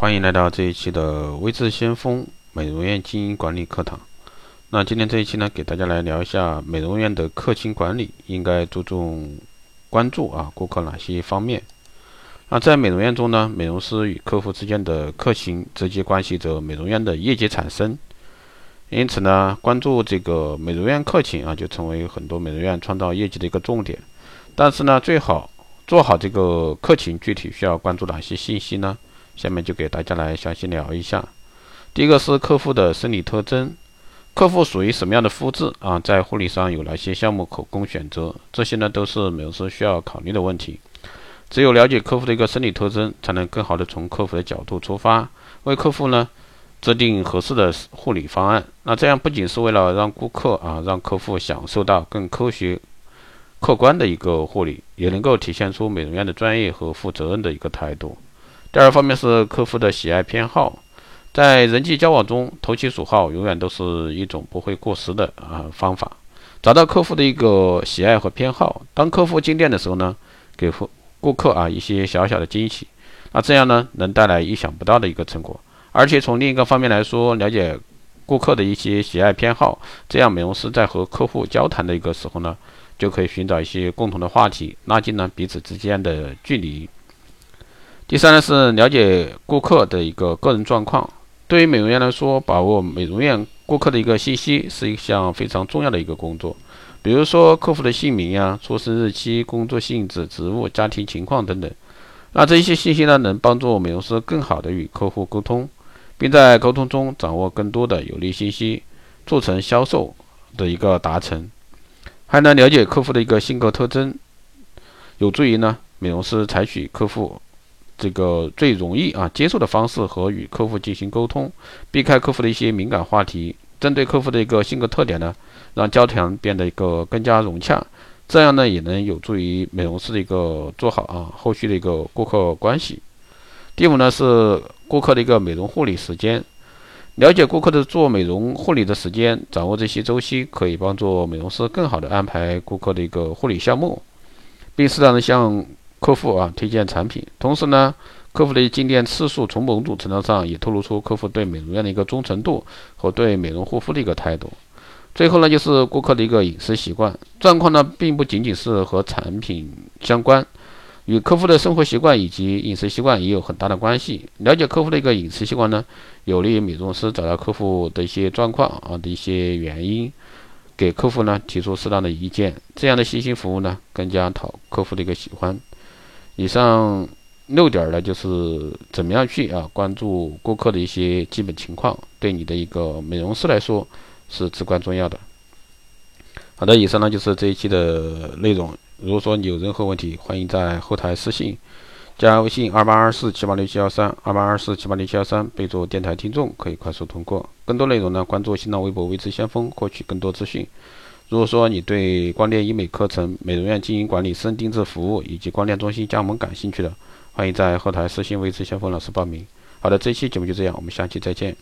欢迎来到这一期的微智先锋美容院经营管理课堂。那今天这一期呢，给大家来聊一下美容院的客情管理应该注重关注啊顾客哪些方面。那在美容院中呢，美容师与客户之间的客情直接关系着美容院的业绩产生。因此呢，关注这个美容院客情啊，就成为很多美容院创造业绩的一个重点。但是呢，最好做好这个客情，具体需要关注哪些信息呢？下面就给大家来详细聊一下。第一个是客户的生理特征，客户属于什么样的肤质啊？在护理上有哪些项目可供选择？这些呢，都是美容师需要考虑的问题。只有了解客户的一个生理特征，才能更好的从客户的角度出发，为客户呢制定合适的护理方案。那这样不仅是为了让顾客啊，让客户享受到更科学、客观的一个护理，也能够体现出美容院的专业和负责任的一个态度。第二方面是客户的喜爱偏好，在人际交往中，投其所好永远都是一种不会过时的啊方法。找到客户的一个喜爱和偏好，当客户进店的时候呢，给顾顾客啊一些小小的惊喜，那这样呢能带来意想不到的一个成果。而且从另一个方面来说，了解顾客的一些喜爱偏好，这样美容师在和客户交谈的一个时候呢，就可以寻找一些共同的话题，拉近呢彼此之间的距离。第三呢是了解顾客的一个个人状况。对于美容院来说，把握美容院顾客的一个信息是一项非常重要的一个工作。比如说客户的姓名呀、出生日期、工作性质、职务、家庭情况等等。那这些信息呢，能帮助美容师更好的与客户沟通，并在沟通中掌握更多的有利信息，促成销售的一个达成。还能了解客户的一个性格特征，有助于呢美容师采取客户。这个最容易啊接受的方式和与客户进行沟通，避开客户的一些敏感话题，针对客户的一个性格特点呢，让交谈变得一个更加融洽，这样呢也能有助于美容师的一个做好啊后续的一个顾客关系。第五呢是顾客的一个美容护理时间，了解顾客的做美容护理的时间，掌握这些周期，可以帮助美容师更好的安排顾客的一个护理项目，并适当的向。客户啊，推荐产品，同时呢，客户的进店次数从某种程度上也透露出客户对美容院的一个忠诚度和对美容护肤的一个态度。最后呢，就是顾客的一个饮食习惯状况呢，并不仅仅是和产品相关，与客户的生活习惯以及饮食习惯也有很大的关系。了解客户的一个饮食习惯呢，有利于美容师找到客户的一些状况啊的一些原因。给客户呢提出适当的意见，这样的细心服务呢更加讨客户的一个喜欢。以上六点呢，就是怎么样去啊关注顾客的一些基本情况，对你的一个美容师来说是至关重要的。好的，以上呢就是这一期的内容。如果说你有任何问题，欢迎在后台私信。加微信二八二四七八六七幺三，二八二四七八六七幺三，备注电台听众，可以快速通过。更多内容呢，关注新浪微博“微知先锋”，获取更多资讯。如果说你对光电医美课程、美容院经营管理、私人定制服务以及光电中心加盟感兴趣的，欢迎在后台私信“微之先锋”老师报名。好的，这期节目就这样，我们下期再见。